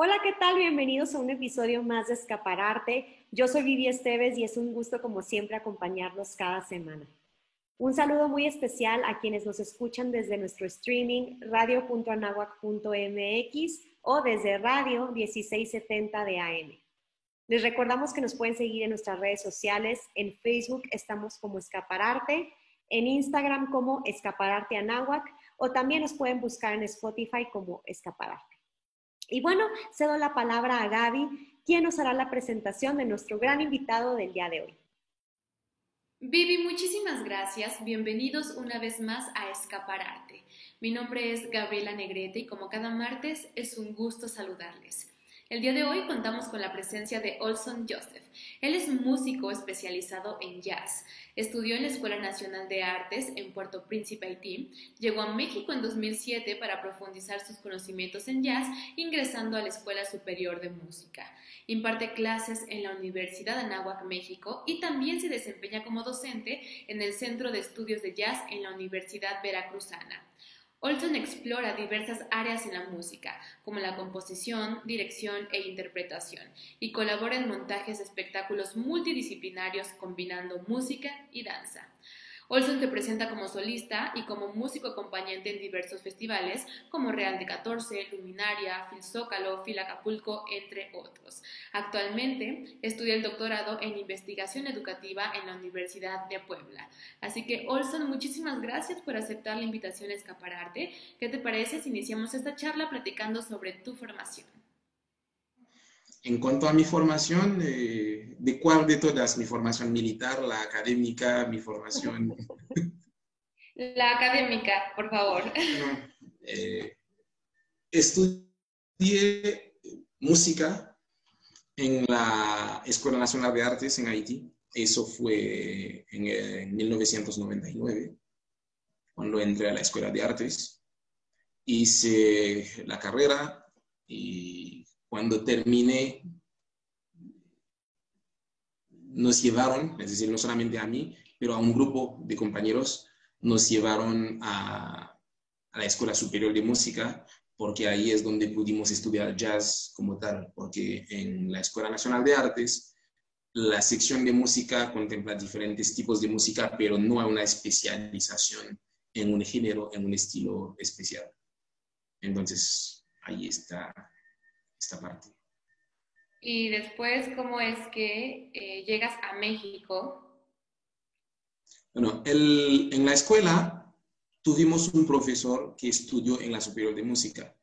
Hola, ¿qué tal? Bienvenidos a un episodio más de Escapararte. Yo soy Vivi Esteves y es un gusto, como siempre, acompañarlos cada semana. Un saludo muy especial a quienes nos escuchan desde nuestro streaming radio.anahuac.mx o desde radio 1670 de AM. Les recordamos que nos pueden seguir en nuestras redes sociales. En Facebook estamos como Escapararte, en Instagram como Escapararte Anáhuac o también nos pueden buscar en Spotify como Escapararte. Y bueno, cedo la palabra a Gaby, quien nos hará la presentación de nuestro gran invitado del día de hoy. Vivi, muchísimas gracias. Bienvenidos una vez más a Escapararte. Mi nombre es Gabriela Negrete y como cada martes es un gusto saludarles. El día de hoy contamos con la presencia de Olson Joseph. Él es músico especializado en jazz. Estudió en la Escuela Nacional de Artes en Puerto Príncipe, Haití. Llegó a México en 2007 para profundizar sus conocimientos en jazz, ingresando a la Escuela Superior de Música. Imparte clases en la Universidad de Anáhuac, México, y también se desempeña como docente en el Centro de Estudios de Jazz en la Universidad Veracruzana. Olson explora diversas áreas en la música, como la composición, dirección e interpretación, y colabora en montajes de espectáculos multidisciplinarios combinando música y danza. Olson se presenta como solista y como músico acompañante en diversos festivales como Real de 14, Luminaria, Fil Zócalo, Fil Acapulco, entre otros. Actualmente estudia el doctorado en investigación educativa en la Universidad de Puebla. Así que Olson, muchísimas gracias por aceptar la invitación a Escapararte. ¿Qué te parece si iniciamos esta charla platicando sobre tu formación? En cuanto a mi formación, eh, ¿de cuál de todas? ¿Mi formación militar, la académica, mi formación? La académica, por favor. Eh, estudié música en la Escuela Nacional de Artes en Haití. Eso fue en, en 1999, cuando entré a la Escuela de Artes. Hice la carrera y cuando terminé, nos llevaron, es decir, no solamente a mí, pero a un grupo de compañeros, nos llevaron a, la Escuela Superior de Música, porque ahí es donde pudimos estudiar jazz como tal, porque en la Escuela Nacional de Artes, la sección de música contempla diferentes tipos de música, pero no hay una especialización en un género, en un estilo especial. Entonces, ahí está esta parte. Y después, ¿cómo es que eh, llegas a México? Bueno, el, en la escuela tuvimos un profesor que estudió en la Superior de Música.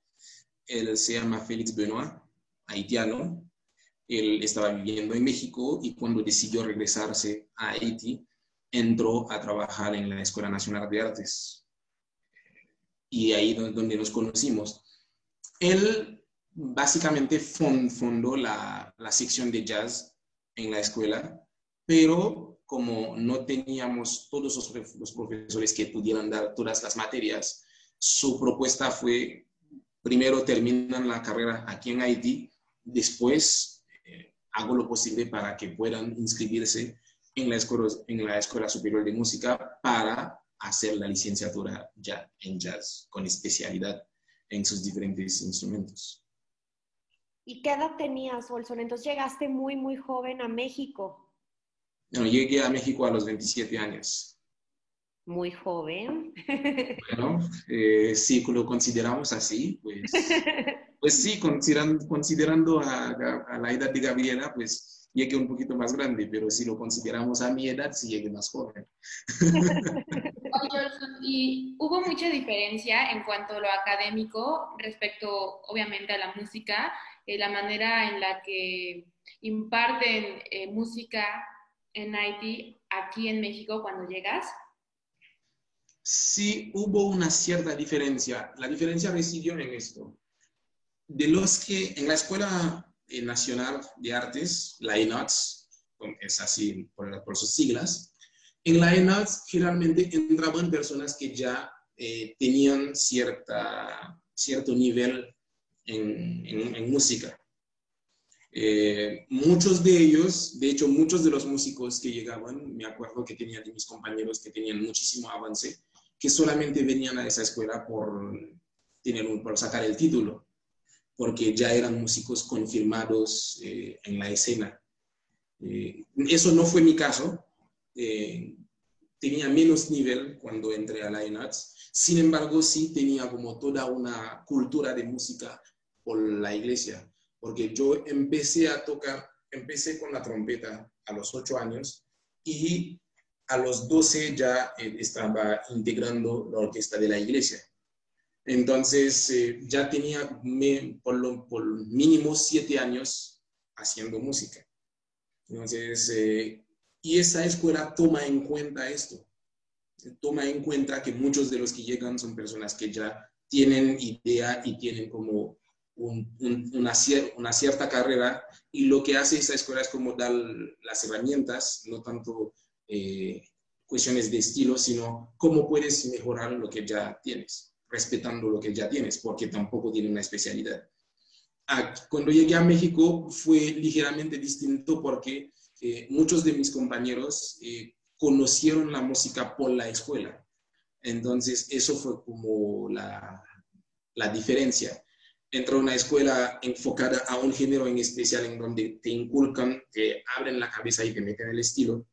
Él se llama Félix Benoit, haitiano. Él estaba viviendo en México y cuando decidió regresarse a Haití, entró a trabajar en la Escuela Nacional de Artes. Y ahí donde nos conocimos. Él básicamente fundó la, sección de jazz en la escuela, pero como no teníamos todos los, los, profesores que pudieran dar todas las materias, su propuesta fue, primero terminan la carrera aquí en Haití, después eh, hago lo posible para que puedan inscribirse en la, escuela, en la Escuela Superior de Música para hacer la licenciatura ya en jazz, con especialidad en sus diferentes instrumentos. ¿Y qué edad tenías, Olson? Entonces llegaste muy, muy joven a México. No, llegué a México a los 27 años. Muy joven. Bueno, eh, sí, lo consideramos así, pues, pues sí, considerando, considerando a, a, la edad de Gabriela, pues llegué un poquito más grande, pero si lo consideramos a mi edad, sí llegué más joven. y hubo mucha diferencia en cuanto a lo académico respecto, obviamente, a la música eh, la manera en la que imparten eh, música en Haití aquí en México cuando llegas? Sí, hubo una cierta diferencia. La diferencia residió en esto. De los que en la Escuela eh, Nacional de Artes, la ENATS, es así por, por, sus siglas, en la ENATS generalmente entraban personas que ya tenían cierta, cierto nivel en, música. Eh, muchos de ellos, de hecho, muchos de los músicos que llegaban, me acuerdo que tenían de mis compañeros que tenían muchísimo avance, que solamente venían a esa escuela por, tener por sacar el título. porque ya eran músicos confirmados eh, en la escena. Eh, eso no fue mi caso. Eh, tenía menos nivel cuando entré a Lion Arts. Sin embargo, sí tenía como toda una cultura de música por la iglesia, porque yo empecé a tocar, empecé con la trompeta a los ocho años y a los doce ya estaba integrando la orquesta de la iglesia. Entonces, eh, ya tenía por, lo, por, mínimo siete años haciendo música. Entonces, eh, y esa escuela toma en cuenta esto. Toma en cuenta que muchos de los que llegan son personas que ya tienen idea y tienen como una, cierta carrera y lo que hace esa escuela es como dar las herramientas, no tanto eh, cuestiones de estilo, sino cómo puedes mejorar lo que ya tienes respetando lo que ya tienes, porque tampoco tiene una especialidad. Cuando llegué a México fue ligeramente distinto porque eh, muchos de mis compañeros eh, conocieron la música por la escuela. Entonces, eso fue como la, la diferencia entre una escuela enfocada a un género en especial en donde te inculcan, te abren la cabeza y te meten el estilo,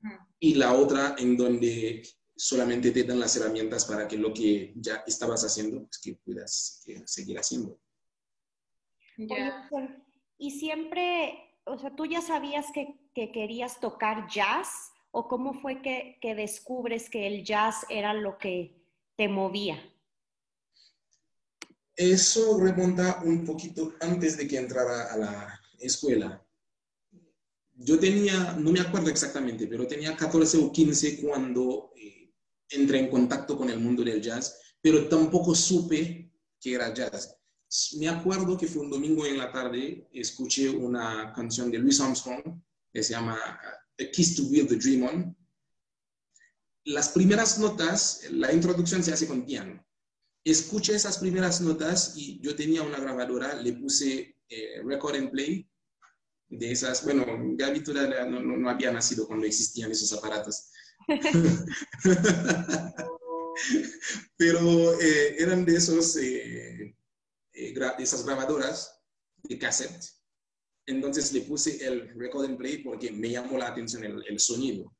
mm. y la otra en donde solamente te dan las herramientas para que lo que ya estabas haciendo, pues que puedas seguir haciendo. Y siempre, o sea, ¿tú ya sabías que, querías tocar jazz? ¿O cómo fue que, descubres que el jazz era lo que te movía? Eso remonta un poquito antes de que entrara a la escuela. Yo tenía, no me acuerdo exactamente, pero tenía 14 o 15 cuando eh, entré en contacto con el mundo del jazz, pero tampoco supe que era jazz. Me acuerdo que fue un domingo en la tarde, escuché una canción de Louis Armstrong que se llama A Kiss to Build the Dream On. Las primeras notas, la introducción se hace con piano. Escuché esas primeras notas y yo tenía una grabadora, le puse eh, record and play de esas, bueno, Gaby todavía no, no, no había nacido cuando existían esos aparatos. Pero eh, eran de, esos, eh, esas grabadoras de cassette. Entonces le puse el record and play porque me llamó la atención el, sonido.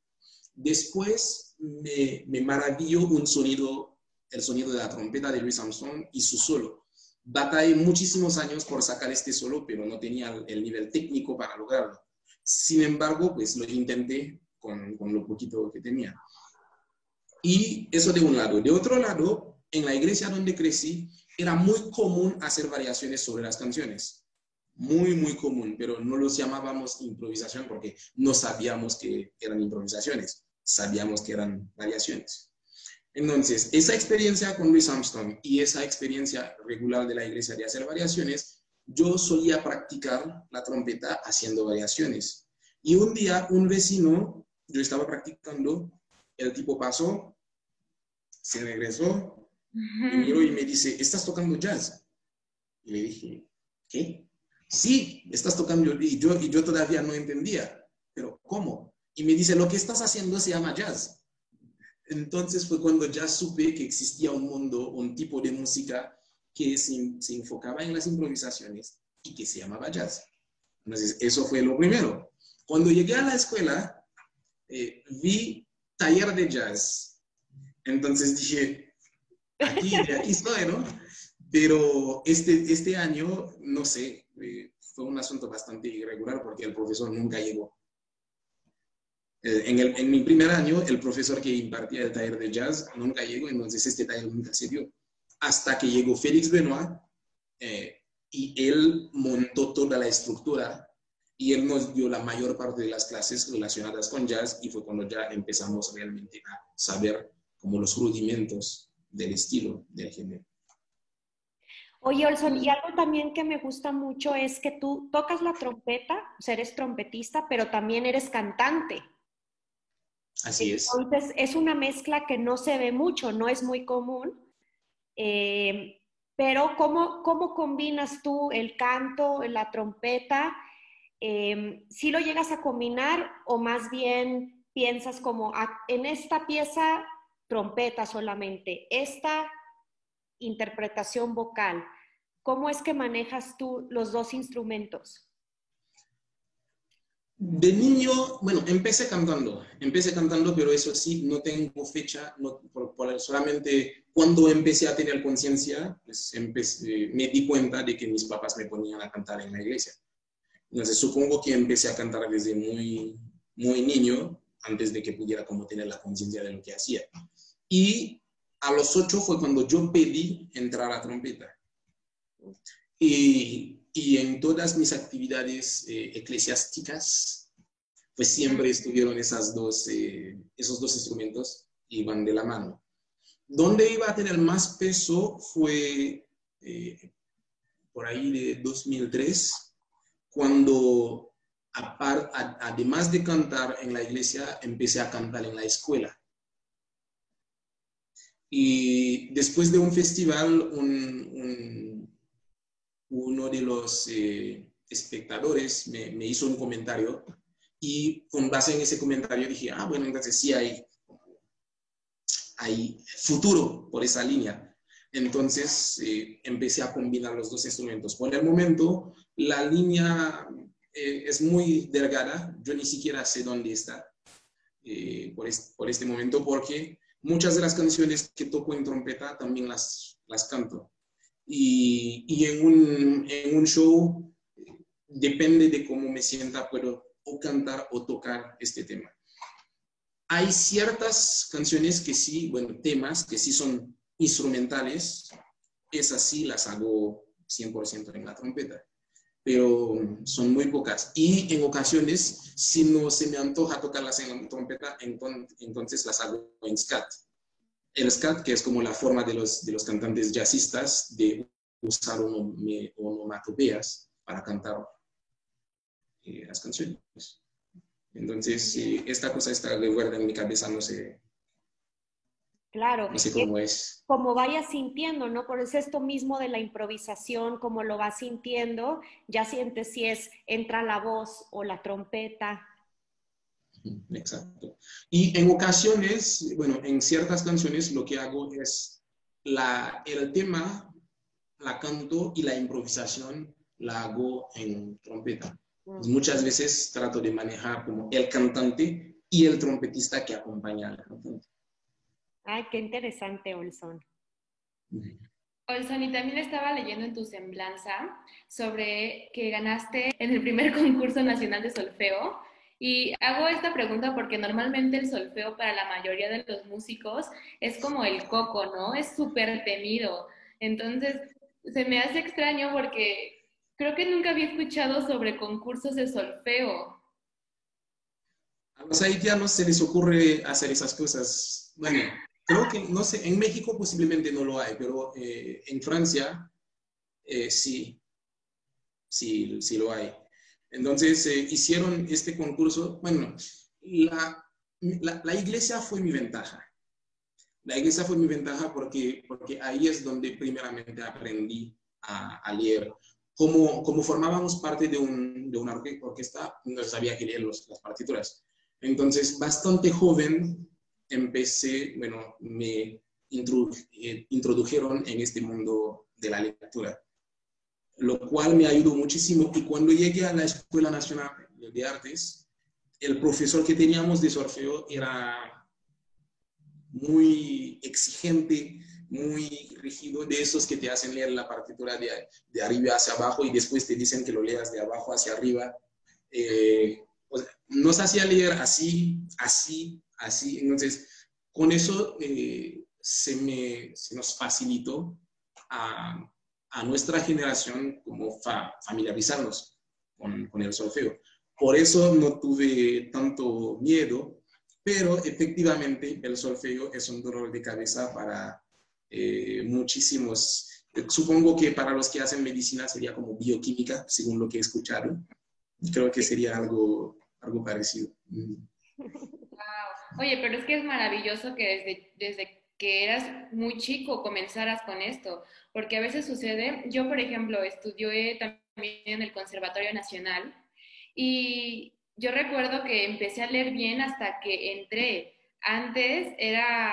Después me, me, maravilló un sonido, el sonido de la trompeta de Louis Armstrong y su solo. Batallé muchísimos años por sacar este solo, pero no tenía el nivel técnico para lograrlo. Sin embargo, pues lo intenté con, con lo poquito que tenía. Y eso de un lado. De otro lado, en la iglesia donde crecí, era muy común hacer variaciones sobre las canciones. Muy, muy común, pero no los llamábamos improvisación porque no sabíamos que eran improvisaciones, sabíamos que eran variaciones. Entonces, esa experiencia con Louis Armstrong y esa experiencia regular de la iglesia de hacer variaciones, yo solía practicar la trompeta haciendo variaciones. Y un día un vecino yo estaba practicando, el tipo pasó, se regresó, miró y me dice, ¿estás tocando jazz? Y le dije, ¿qué? Sí, estás tocando, y yo, y yo todavía no entendía, pero ¿cómo? Y me dice, lo que estás haciendo se llama jazz. Entonces fue cuando ya supe que existía un mundo, un tipo de música que se, se enfocaba en las improvisaciones y que se llamaba jazz. Entonces, eso fue lo primero. Cuando llegué a la escuela, eh, vi taller de jazz. Entonces dije, aquí, aquí estoy, ¿no? Pero este, este año, no sé, eh, fue un asunto bastante irregular porque el profesor nunca llegó. Eh, en, el, en, mi primer año, el profesor que impartía el taller de jazz nunca llegó, entonces este taller nunca se dio. Hasta que llegó Félix Benoit y él montó toda la estructura y él nos dio la mayor parte de las clases relacionadas con jazz y fue cuando ya empezamos realmente a saber como los rudimentos del estilo del género. Oye, Olson, y algo también que me gusta mucho es que tú tocas la trompeta, o sea, eres trompetista, pero también eres cantante. Así es. Entonces, es una mezcla que no se ve mucho, no es muy común. Eh, pero, ¿cómo, ¿cómo combinas tú el canto, la trompeta eh, si lo llegas a combinar o más bien piensas como ah, en esta pieza trompeta solamente, esta interpretación vocal, ¿cómo es que manejas tú los dos instrumentos? De niño, bueno, empecé cantando, empecé cantando, pero eso sí, no tengo fecha, no, por, solamente cuando empecé a tener conciencia, pues me di cuenta de que mis papás me ponían a cantar en la iglesia. Entonces supongo que empecé a cantar desde muy, muy niño, antes de que pudiera como tener la conciencia de lo que hacía. Y a los ocho fue cuando yo pedí entrar a trompeta. Y y en todas mis actividades eh, eclesiásticas, pues siempre estuvieron esas dos, eh, esos dos instrumentos y van de la mano. Donde iba a tener más peso fue eh, por ahí de 2003, cuando además de cantar en la iglesia, empecé a cantar en la escuela. Y después de un festival, un uno de los eh, espectadores me, me, hizo un comentario y con base en ese comentario dije, ah, bueno, entonces sí hay, hay futuro por esa línea. Entonces eh, empecé a combinar los dos instrumentos. Por el momento, la línea eh, es muy delgada, yo ni siquiera sé dónde está por, este, por este momento, porque muchas de las canciones que toco en trompeta también las, las canto y, en, un, en, un, show depende de cómo me sienta, puedo o cantar o tocar este tema. Hay ciertas canciones que sí, bueno, temas que sí son instrumentales, esas sí las hago 100% en la trompeta, pero son muy pocas. Y en ocasiones, si no se me antoja tocarlas en la trompeta, entonces las hago en scat el scat, que es como la forma de los, de los cantantes jazzistas de usar onomatopeas para cantar eh, las canciones. Entonces, esta cosa está de vuelta en mi cabeza, no sé. Claro. No sé cómo es. Como vayas sintiendo, ¿no? Por eso esto mismo de la improvisación, como lo vas sintiendo, ya sientes si es entra la voz o la trompeta Exacto. Y en ocasiones, bueno, en ciertas canciones lo que hago es la, el tema, la canto y la improvisación la hago en trompeta. Pues muchas veces trato de manejar como el cantante y el trompetista que acompaña al cantante. Ay, qué interesante, Olson. Olson, y también estaba leyendo en tu semblanza sobre que ganaste en el primer concurso nacional de solfeo y hago esta pregunta porque normalmente el solfeo para la mayoría de los músicos es como el coco, ¿no? Es súper temido. Entonces, se me hace extraño porque creo que nunca había escuchado sobre concursos de solfeo. A los haitianos se les ocurre hacer esas cosas. Bueno, creo que, no sé, en México posiblemente no lo hay, pero eh, en Francia eh, sí, sí, sí lo hay. Entonces eh, hicieron este concurso. Bueno, la, la, iglesia fue mi ventaja. La iglesia fue mi ventaja porque, porque ahí es donde primeramente aprendí a, leer. Como, como formábamos parte de, un, de una orquesta, no sabía que leer las partituras. Entonces, bastante joven, empecé, bueno, me eh, introdujeron en este mundo de la lectura lo cual me ayudó muchísimo. Y cuando llegué a la Escuela Nacional de Artes, el profesor que teníamos de solfeo era muy exigente, muy rígido, de esos que te hacen leer la partitura de, de arriba hacia abajo y después te dicen que lo leas de abajo hacia arriba. Eh, nos hacía leer así, así, así. Entonces, con eso eh, se, me, se nos facilitó a a nuestra generación como familiarizarnos con, el solfeo. Por eso no tuve tanto miedo, pero efectivamente el solfeo es un dolor de cabeza para eh, muchísimos. Supongo que para los que hacen medicina sería como bioquímica, según lo que he escuchado. Creo que sería algo, algo parecido. Oye, pero es que es maravilloso que desde, desde que eras muy chico comenzaras con esto, porque a veces sucede, yo por ejemplo estudié también en el Conservatorio Nacional y yo recuerdo que empecé a leer bien hasta que entré. Antes era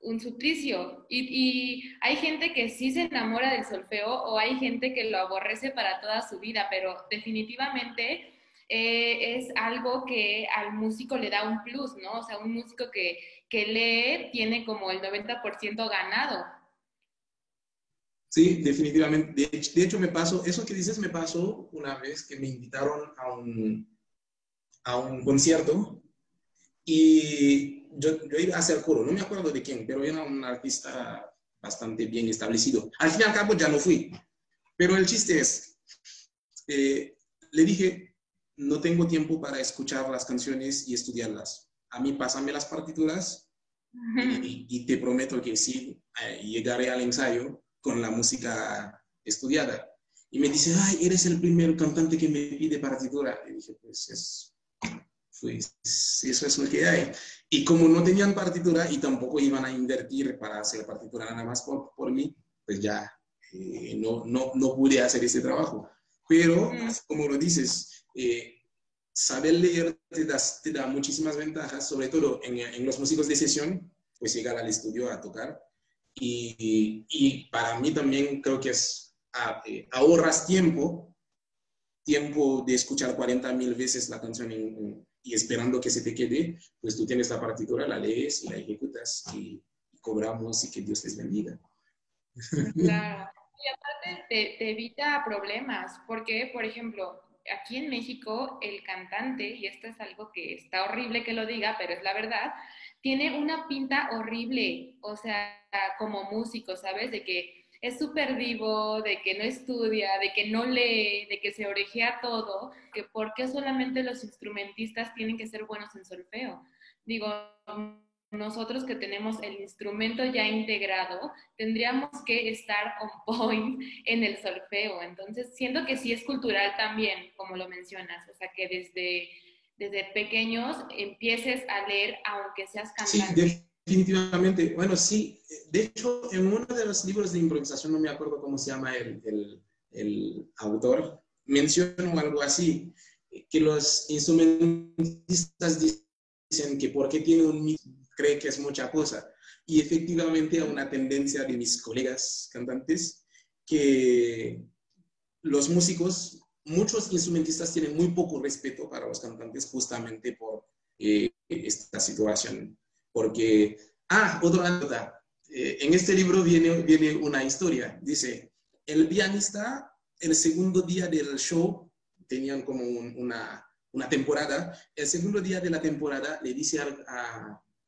un suplicio. Y, hay gente que sí se enamora del solfeo o hay gente que lo aborrece para toda su vida, pero definitivamente eh, es algo que al músico le da un plus, ¿no? O sea, un músico que, que lee tiene como el 90% ganado. Sí, definitivamente. De hecho, me pasó, eso que dices me pasó una vez que me invitaron a un, a un concierto y yo, iba a hacer coro, no me acuerdo de quién, pero era un artista bastante bien establecido. Al fin y al cabo ya no fui, pero el chiste es, eh, le dije, no tengo tiempo para escuchar las canciones y estudiarlas. A mí pásame las partituras y, te prometo que sí, eh, llegaré al ensayo con la música estudiada. Y me dice, ay, eres el primer cantante que me pide partitura. Y dije, pues es, pues eso es lo que hay. Y como no tenían partitura y tampoco iban a invertir para hacer partitura nada más por, por mí, pues ya eh, no, no, no, pude hacer ese trabajo. Pero, como lo dices, eh, saber leer te te da, muchísimas ventajas, sobre todo en, en, los músicos de sesión, pues llegar al estudio a tocar. Y, y para mí también creo que es, eh, ahorras tiempo, tiempo de escuchar 40 mil veces la canción en, y esperando que se te quede, pues tú tienes la partitura, la lees y la ejecutas y, cobramos y que Dios les bendiga. Claro. Y aparte te, te, evita problemas, porque, por ejemplo, aquí en México el cantante, y esto es algo que está horrible que lo diga, pero es la verdad, tiene una pinta horrible, o sea, como músico, ¿sabes? De que es súper vivo, de que no estudia, de que no lee, de que se orejea todo, que por qué solamente los instrumentistas tienen que ser buenos en solfeo. Digo, nosotros que tenemos el instrumento ya integrado, tendríamos que estar on point en el solfeo. Entonces, siento que sí es cultural también, como lo mencionas, o sea, que desde, desde pequeños empieces a leer aunque seas cantante. Definitivamente, bueno, sí. De hecho, en uno de los libros de improvisación, no me acuerdo cómo se llama el, el, el autor, mencionó algo así, que los instrumentistas dicen que porque tiene un cree que es mucha cosa. Y efectivamente hay una tendencia de mis colegas cantantes que los músicos, muchos instrumentistas tienen muy poco respeto para los cantantes justamente por eh, esta situación porque, ah, otra anécdota. Eh, en este libro viene, viene una historia. Dice, el pianista, el segundo día del show, tenían como una, una, temporada, el segundo día de la temporada le dice al,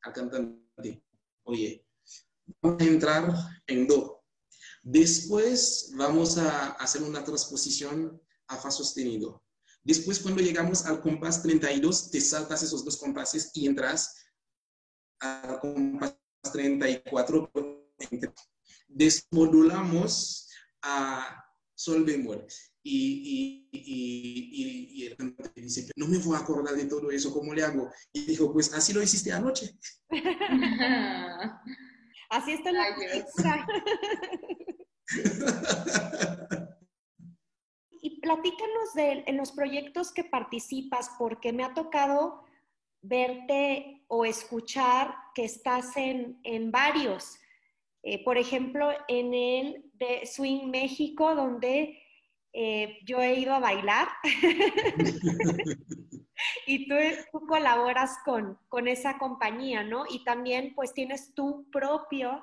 al cantante, oye, vamos a entrar en do. Después vamos a hacer una transposición a fa sostenido. Después, cuando llegamos al compás 32, te saltas esos dos compases y entras al compás 34, desmodulamos a sol bemol. Y, y, y, y, el cantante dice, no me voy a acordar de todo eso, ¿cómo le hago? Y dijo, pues así lo hiciste anoche. así está la y platícanos de en los proyectos que participas, porque me ha tocado verte o escuchar que estás en, varios. Eh, por ejemplo, en el de Swing México, donde eh, yo he ido a bailar y tú, colaboras con, con, esa compañía, ¿no? Y también pues tienes tu propio,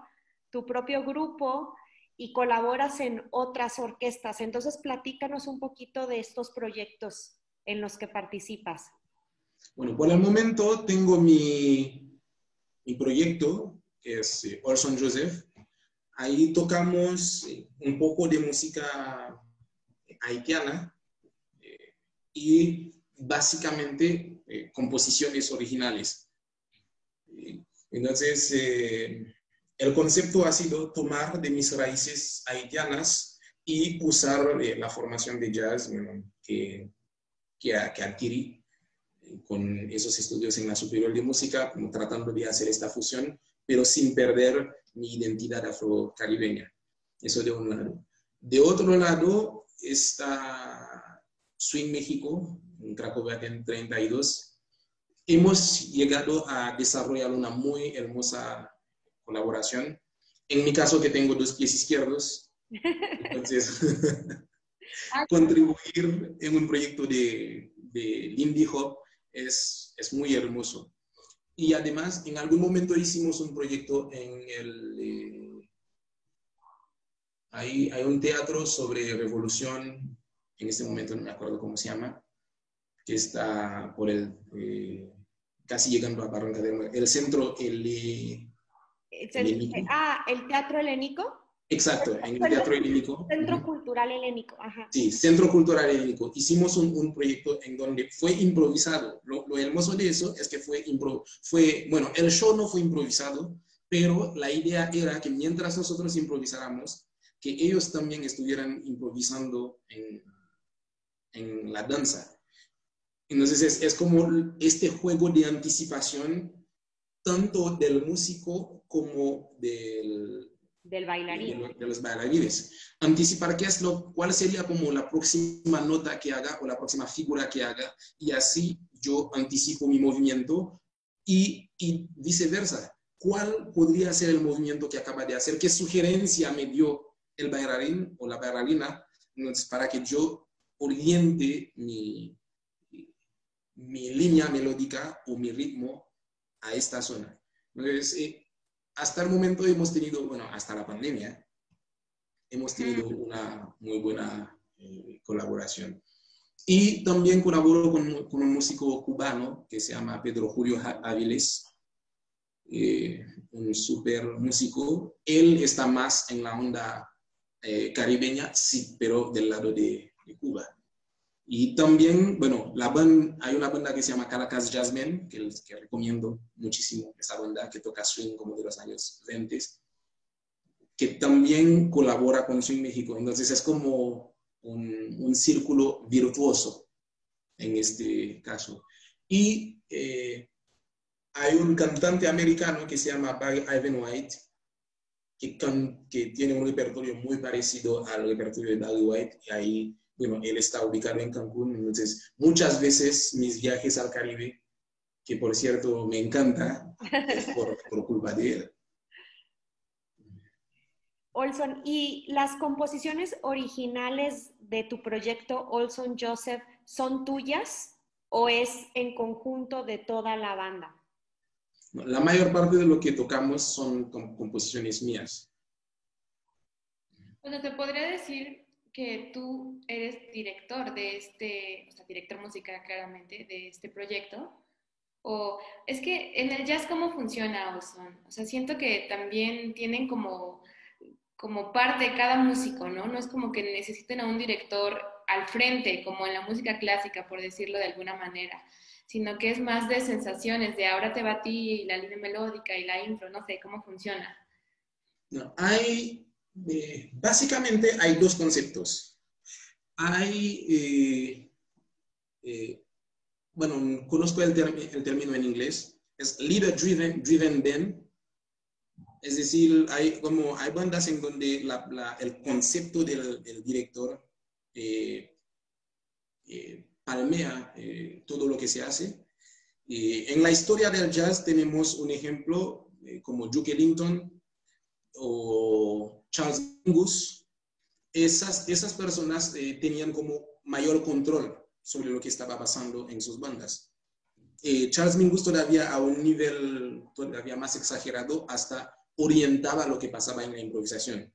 tu propio grupo y colaboras en otras orquestas. Entonces, platícanos un poquito de estos proyectos en los que participas. Bueno, por el momento tengo mi, mi proyecto, que es eh, Orson Joseph. Ahí tocamos eh, un poco de música haitiana eh, y básicamente composiciones originales. Entonces, el concepto ha sido tomar de mis raíces haitianas y usar la formación de jazz que, que, adquirí con esos estudios en la Superior de Música, tratando de hacer esta fusión, pero sin perder mi identidad afro-caribeña. Eso de un lado. De otro lado está Swing México, en Cracovia 32. Hemos llegado a desarrollar una muy hermosa colaboración. En mi caso, que tengo dos pies izquierdos, entonces contribuir en un proyecto de, de Lindy Hop es, es muy hermoso. Y además, en algún momento hicimos un proyecto en el... Eh, hay, hay, un teatro sobre revolución, en este momento no me acuerdo cómo se llama, que está por el... Eh, casi llegando a Barranca del El centro, el... el ah, el teatro helénico. Exacto, en el Teatro Helénico. Centro Cultural Helénico, ajá. Sí, Centro Cultural Helénico. Hicimos un, un proyecto en donde fue improvisado. Lo, lo, hermoso de eso es que fue, impro, fue, bueno, el show no fue improvisado, pero la idea era que mientras nosotros improvisáramos, que ellos también estuvieran improvisando en, en la danza. Entonces es, es como este juego de anticipación, tanto del músico como del del bailarín. De, los bailarines. Anticipar qué es lo, cuál sería como la próxima nota que haga o la próxima figura que haga y así yo anticipo mi movimiento y, y viceversa. ¿Cuál podría ser el movimiento que acaba de hacer? ¿Qué sugerencia me dio el bailarín o la bailarina para que yo oriente mi, mi línea melódica o mi ritmo a esta zona? Entonces, eh, hasta el momento hemos tenido, bueno, hasta la pandemia, hemos tenido una muy buena eh, colaboración. Y también colaboro con, con, un músico cubano que se llama Pedro Julio Áviles, eh, un súper músico. Él está más en la onda eh, caribeña, sí, pero del lado de, Cuba. Y también, bueno, la band, hay una banda que se llama Caracas Jasmine, que, que recomiendo muchísimo, esa banda que toca swing como de los años 20, que también colabora con Swing México. Entonces es como un, un círculo virtuoso en este caso. Y eh, hay un cantante americano que se llama Barry Ivan White, que, que tiene un repertorio muy parecido al repertorio de Barry White, y ahí bueno, él está ubicado en Cancún, entonces muchas veces mis viajes al Caribe, que por cierto me encanta, es por, culpa de él. Olson, ¿y las composiciones originales de tu proyecto Olson Joseph son tuyas o es en conjunto de toda la banda? La mayor parte de lo que tocamos son composiciones mías. Bueno, te podría decir que tú eres director de este, o sea, director musical claramente, de este proyecto. O es que en el jazz, ¿cómo funciona Ozone? O sea, siento que también tienen como, como parte cada músico, ¿no? No es como que necesiten a un director al frente, como en la música clásica, por decirlo de alguna manera, sino que es más de sensaciones, de ahora te va a ti y la línea melódica y la intro, no sé, ¿cómo funciona? No, hay eh, básicamente hay dos conceptos. Hay, eh, eh, bueno, conozco el, el, término en inglés, es leader driven, driven band. Es decir, hay, como, hay bandas en donde la, el concepto del, del director palmea todo lo que se hace. en la historia del jazz tenemos un ejemplo como Duke Ellington o Charles Mingus, esas, esas personas eh, tenían como mayor control sobre lo que estaba pasando en sus bandas. Eh, Charles Mingus todavía a un nivel todavía más exagerado hasta orientaba lo que pasaba en la improvisación.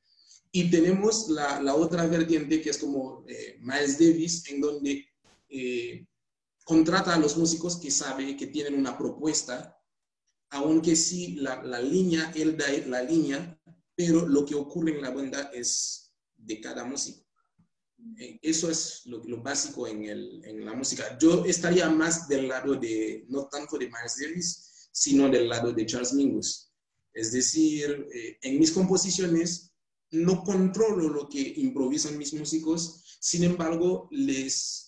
Y tenemos la, la otra vertiente que es como eh, Miles Davis, en donde contrata a los músicos que sabe que tienen una propuesta, aunque sí la, la línea, él da la línea, pero lo que ocurre en la banda es de cada músico. Eh, eso es lo, lo básico en, el, en, la música. Yo estaría más del lado de, no tanto de Miles Davis, sino del lado de Charles Mingus. Es decir, eh, en mis composiciones no controlo lo que improvisan mis músicos, sin embargo, les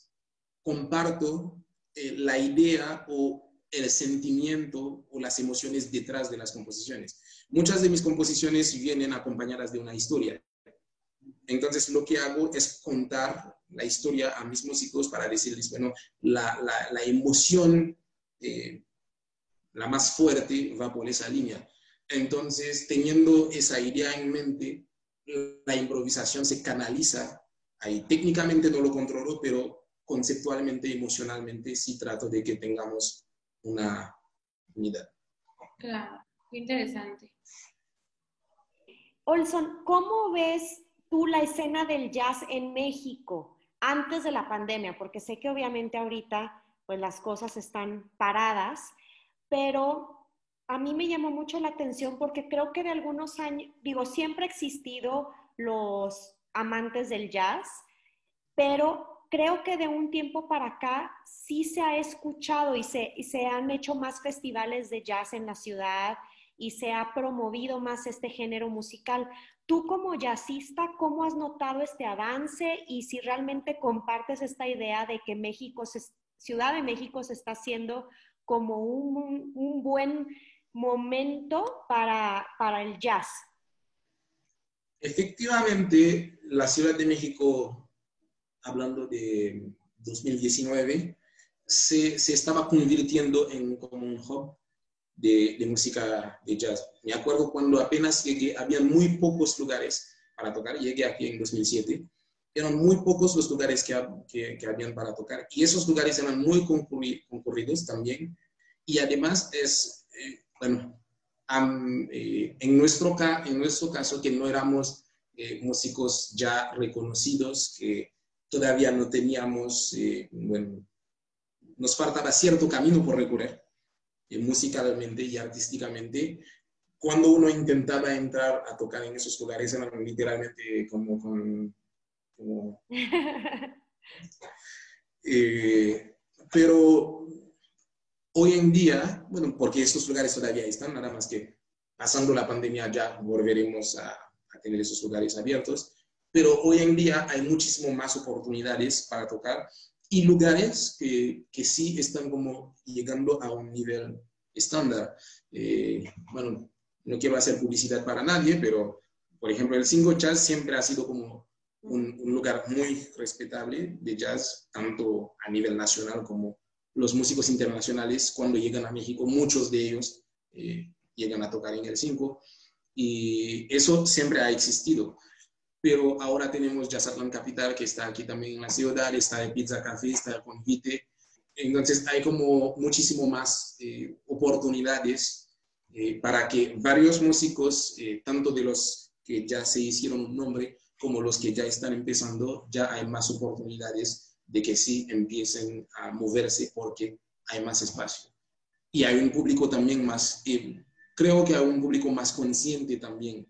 comparto eh, la idea o el sentimiento o las emociones detrás de las composiciones. Muchas de mis composiciones vienen acompañadas de una historia. Entonces lo que hago es contar la historia a mis músicos para decirles, bueno, la, la, emoción, eh, la más fuerte va por esa línea. Entonces, teniendo esa idea en mente, la improvisación se canaliza. Ahí técnicamente no lo controlo, pero conceptualmente, emocionalmente, sí trato de que tengamos una unidad. Claro, interesante. Olson, ¿cómo ves tú la escena del jazz en México antes de la pandemia? Porque sé que obviamente ahorita pues las cosas están paradas, pero a mí me llamó mucho la atención porque creo que de algunos años, digo, siempre ha existido los amantes del jazz, pero creo que de un tiempo para acá sí se ha escuchado y se, y se han hecho más festivales de jazz en la ciudad y se ha promovido más este género musical. Tú como jazzista, ¿cómo has notado este avance y si realmente compartes esta idea de que México, Ciudad de México se está haciendo como un, un buen momento para, para el jazz? Efectivamente, la Ciudad de México, hablando de 2019, se, se estaba convirtiendo en como un hub de, de, música de jazz. Me acuerdo cuando apenas llegué, había muy pocos lugares para tocar. Llegué aquí en 2007. Eran muy pocos los lugares que, que, que habían para tocar. Y esos lugares eran muy concurridos también. Y además es, eh, bueno, eh, en, nuestro, en nuestro caso, que no éramos eh, músicos ya reconocidos, que todavía no teníamos, bueno, nos faltaba cierto camino por recorrer eh, musicalmente y artísticamente, cuando uno intentaba entrar a tocar en esos lugares eran literalmente como con... Eh, pero hoy en día, bueno, porque estos lugares todavía están, nada más que pasando la pandemia ya volveremos a, a tener esos lugares abiertos, pero hoy en día hay muchísimo más oportunidades para tocar y lugares que, que sí están como llegando a un nivel estándar. Eh, bueno, no quiero hacer publicidad para nadie, pero por ejemplo el Cinco Jazz siempre ha sido como un, un, lugar muy respetable de jazz, tanto a nivel nacional como los músicos internacionales, cuando llegan a México, muchos de ellos eh, llegan a tocar en el 5. Y eso siempre ha existido pero ahora tenemos Jazzatlan Capital, que está aquí también en la ciudad, está de Pizza Café, está de Convite. Entonces hay como muchísimo más eh, oportunidades eh, para que varios músicos, eh, tanto de los que ya se hicieron un nombre como los que ya están empezando, ya hay más oportunidades de que sí empiecen a moverse porque hay más espacio. Y hay un público también más, creo que hay un público más consciente también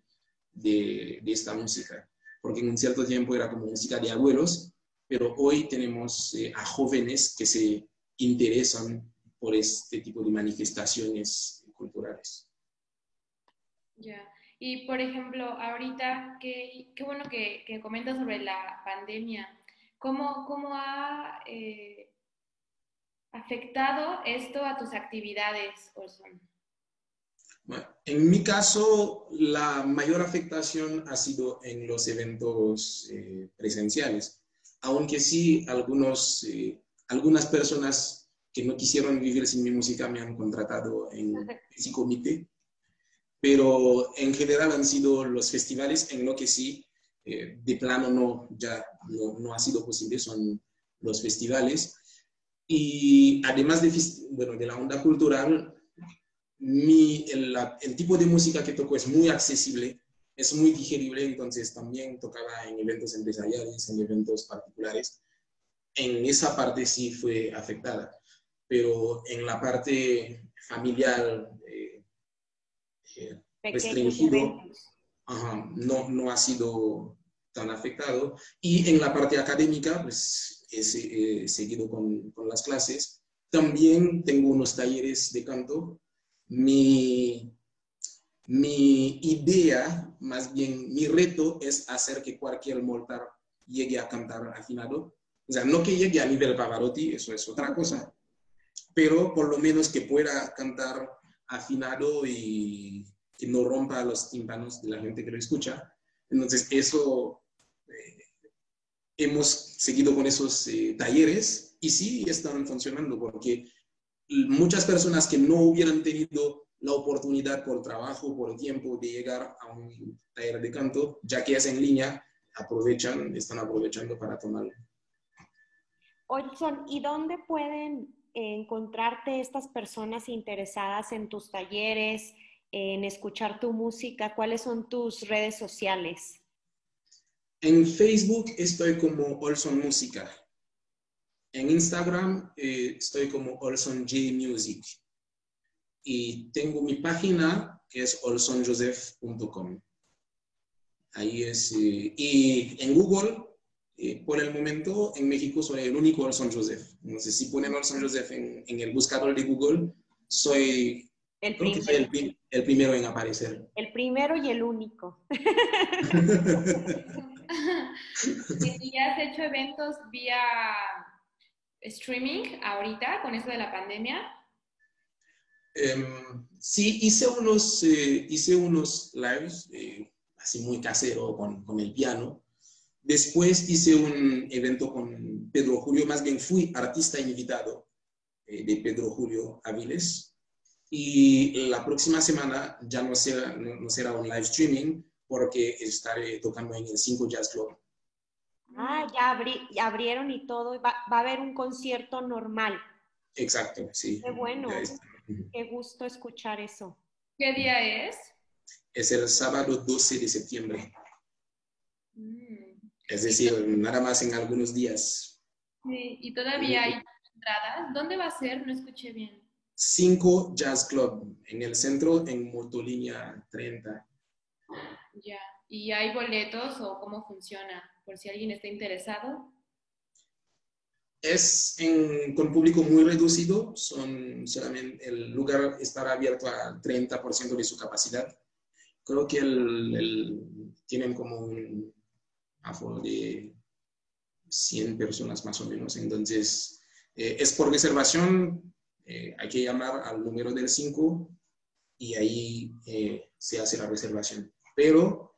de, de esta música porque en un cierto tiempo era como música de abuelos, pero hoy tenemos eh, a jóvenes que se interesan por este tipo de manifestaciones culturales. Ya, y por ejemplo, ahorita, qué, qué bueno que, que, comentas sobre la pandemia. ¿Cómo, cómo ha eh, afectado esto a tus actividades, Orson? En mi caso, la mayor afectación ha sido en los eventos eh, presenciales, aunque sí algunos, eh, algunas personas que no quisieron vivir sin mi música me han contratado en ese comité, pero en general han sido los festivales en lo que sí, eh, de plano no, ya no, no, ha sido posible, son los festivales. Y además de, bueno, de la onda cultural, mi, el, el, tipo de música que toco es muy accesible, es muy digerible, entonces también tocaba en eventos empresariales, en eventos particulares. En esa parte sí fue afectada, pero en la parte familiar eh, eh, restringido, ajá, no, no ha sido tan afectado. Y en la parte académica, pues he, he seguido con, con las clases. También tengo unos talleres de canto mi, mi idea, más bien mi reto es hacer que cualquier mortal llegue a cantar afinado. O sea, no que llegue a nivel Pavarotti, eso es otra cosa, pero por lo menos que pueda cantar afinado y que no rompa los tímpanos de la gente que lo escucha. Entonces, eso, eh, hemos seguido con esos eh, talleres y sí están funcionando porque muchas personas que no hubieran tenido la oportunidad por trabajo, por tiempo de llegar a un taller de canto, ya que es en línea, aprovechan, están aprovechando para tomarlo. Olson, ¿y dónde pueden encontrarte estas personas interesadas en tus talleres, en escuchar tu música? ¿Cuáles son tus redes sociales? En Facebook estoy como Olson Música. En Instagram eh, estoy como Olson J Music. Y tengo mi página que es olsonjoseph.com. Ahí es. Eh, y en Google, eh, por el momento, en México soy el único Olson Joseph. No sé si ponen Olson Joseph en, el buscador de Google, soy el, el, primero en aparecer. El primero y el único. ¿Y has hecho eventos vía streaming ahorita con eso de la pandemia? Em, sí, hice unos, eh, hice unos lives, eh, así muy casero, con, con, el piano. Después hice un evento con Pedro Julio, más bien fui artista invitado eh, de Pedro Julio Aviles. Y la próxima semana ya no será, no, será un live streaming porque estaré tocando en el 5 Jazz Club. Ah, ya, abrieron y todo, va, va, a haber un concierto normal. Exacto, sí. Qué bueno, qué gusto escuchar eso. ¿Qué día es? Es el sábado 12 de septiembre. Mm. Es decir, nada más en algunos días. Sí, y todavía hay entradas. ¿Dónde va a ser? No escuché bien. 5 Jazz Club, en el centro, en Motolínea 30. Ya. ¿Y hay boletos o cómo funciona? Por si alguien está interesado. Es con público muy reducido, son solamente, el lugar estará abierto al 30% de su capacidad. Creo que tienen como un aforo de 100 personas más o menos, entonces eh, es por reservación, eh, hay que llamar al número del 5 y ahí eh, se hace la reservación. Pero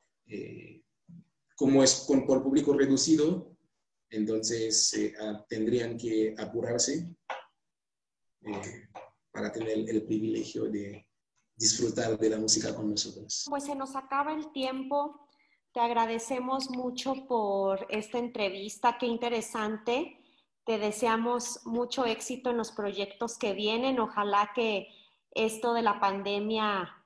como es con, por público reducido, entonces ah, tendrían que apurarse para tener el privilegio de disfrutar de la música con nosotros. Pues se nos acaba el tiempo. Te agradecemos mucho por esta entrevista. Qué interesante. Te deseamos mucho éxito en los proyectos que vienen. Ojalá que esto de la pandemia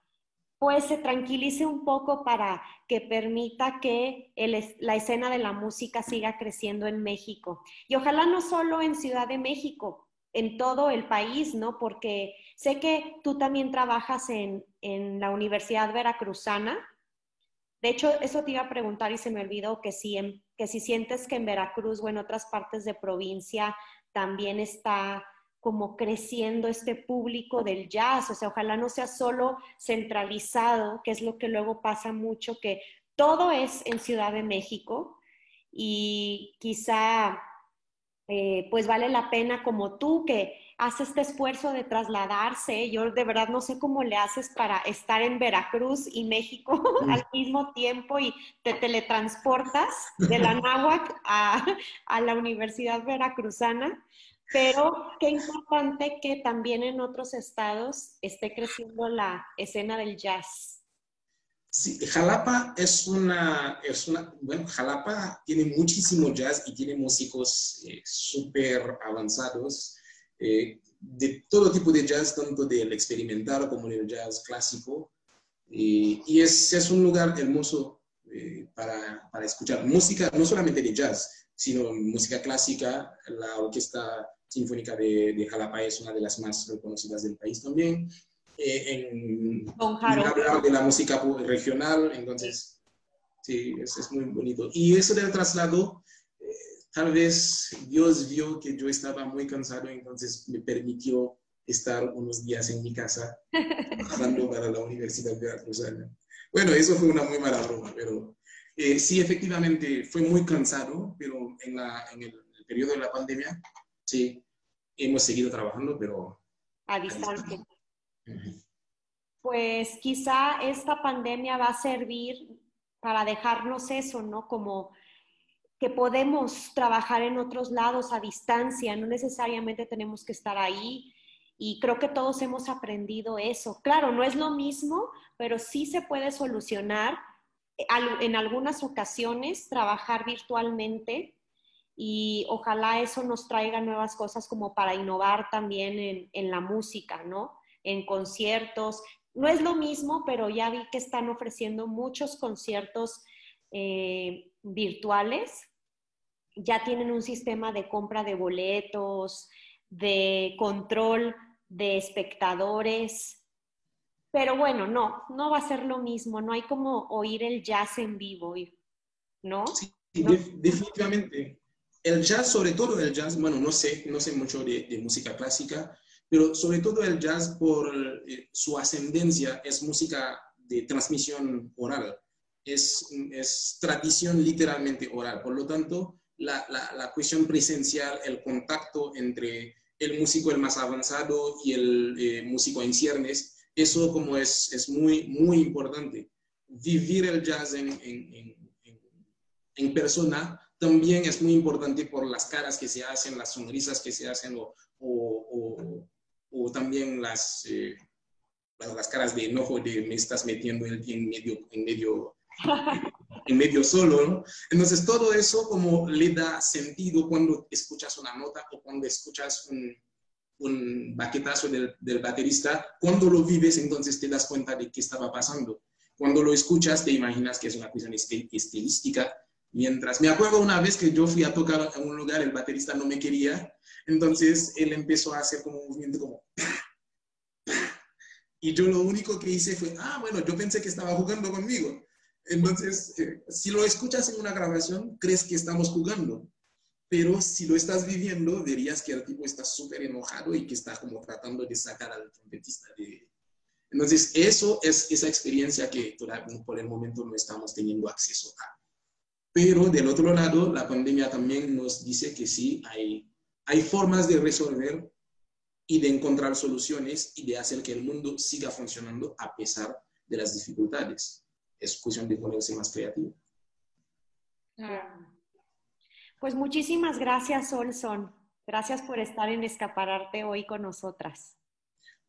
pues se tranquilice un poco para que permita que la escena de la música siga creciendo en México. Y ojalá no solo en Ciudad de México, en todo el país, ¿no? Porque sé que tú también trabajas en, en la Universidad Veracruzana de hecho, eso te iba a preguntar y se me olvidó que si, que si sientes que en Veracruz o en otras partes de provincia también está como creciendo este público del jazz, o sea, ojalá no sea solo centralizado, que es lo que luego pasa mucho, que todo es en Ciudad de México y quizá eh, pues vale la pena como tú que hace este esfuerzo de trasladarse. Yo de verdad no sé cómo le haces para estar en Veracruz y México al mismo tiempo y te teletransportas de la náhuac a, a la Universidad Veracruzana. Pero qué importante que también en otros estados esté creciendo la escena del jazz. Sí, Jalapa es una, es una, bueno, Jalapa tiene muchísimo jazz y tiene músicos eh, súper avanzados. Eh, de todo tipo de jazz, tanto del experimental como del jazz clásico. y es, es, un lugar hermoso eh, para, para, escuchar música, no solamente de jazz, sino música clásica. La Orquesta Sinfónica de, de Jalapa es una de las más reconocidas del país también. Eh, en, hablar de la música regional, entonces, sí, es, es muy bonito. Y eso del traslado tal vez Dios vio que yo estaba muy cansado, entonces me permitió estar unos días en mi casa trabajando para la Universidad de Veracruzana. Bueno, eso fue una muy mala broma, pero eh, sí, efectivamente, fue muy cansado, pero en, la, en el, periodo de la pandemia, sí, hemos seguido trabajando, pero... A distancia. Pues quizá esta pandemia va a servir para dejarnos eso, ¿no? Como que podemos trabajar en otros lados a distancia, no necesariamente tenemos que estar ahí y creo que todos hemos aprendido eso. Claro, no es lo mismo, pero sí se puede solucionar eh, en algunas ocasiones, trabajar virtualmente y ojalá eso nos traiga nuevas cosas como para innovar también en, la música, ¿no? En conciertos. No es lo mismo, pero ya vi que están ofreciendo muchos conciertos eh, virtuales. Ya tienen un sistema de compra de boletos, de control de espectadores. Pero bueno, no, no va a ser lo mismo, no hay como oír el jazz en vivo, ¿no? Sí, definitivamente. El jazz, sobre todo el jazz, bueno, no sé, no sé mucho de, música clásica, pero sobre todo el jazz por eh, su ascendencia es música de transmisión oral, es, es tradición literalmente oral. Por lo tanto, la, la, la cuestión presencial, el contacto entre el músico el más avanzado y el eh, músico en ciernes, eso como es, es muy, muy importante. Vivir el jazz en, en, en, persona también es muy importante por las caras que se hacen, las sonrisas que se hacen o, o, o, también las, eh, las caras de enojo de me estás metiendo en, medio, en medio en medio solo, ¿no? Entonces todo eso como le da sentido cuando escuchas una nota o cuando escuchas un, un baquetazo del, del, baterista, cuando lo vives entonces te das cuenta de qué estaba pasando. Cuando lo escuchas te imaginas que es una cuestión estilística, mientras me acuerdo una vez que yo fui a tocar a un lugar, el baterista no me quería, entonces él empezó a hacer como un movimiento como... Y yo lo único que hice fue, ah, bueno, yo pensé que estaba jugando conmigo. Entonces, eh, si lo escuchas en una grabación, crees que estamos jugando, pero si lo estás viviendo, dirías que el tipo está súper enojado y que está como tratando de sacar al trompetista de... Entonces, eso es esa experiencia que por el momento no estamos teniendo acceso a. Pero del otro lado, la pandemia también nos dice que sí, hay, hay formas de resolver y de encontrar soluciones y de hacer que el mundo siga funcionando a pesar de las dificultades es cuestión de ponerse más creativo. Pues muchísimas gracias, Olson. Gracias por estar en Escapararte hoy con nosotras.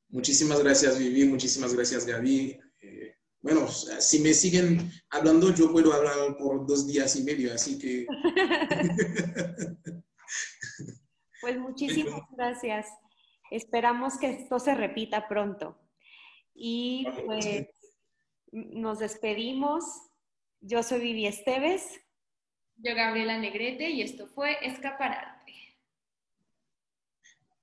Muchísimas gracias, Vivi. Muchísimas gracias, Gaby. Eh, bueno, si me siguen hablando, yo puedo hablar por dos días y medio, así que... pues muchísimas gracias. Esperamos que esto se repita pronto. Y pues nos despedimos. Yo soy Vivi Esteves. Yo Gabriela Negrete y esto fue Escaparate.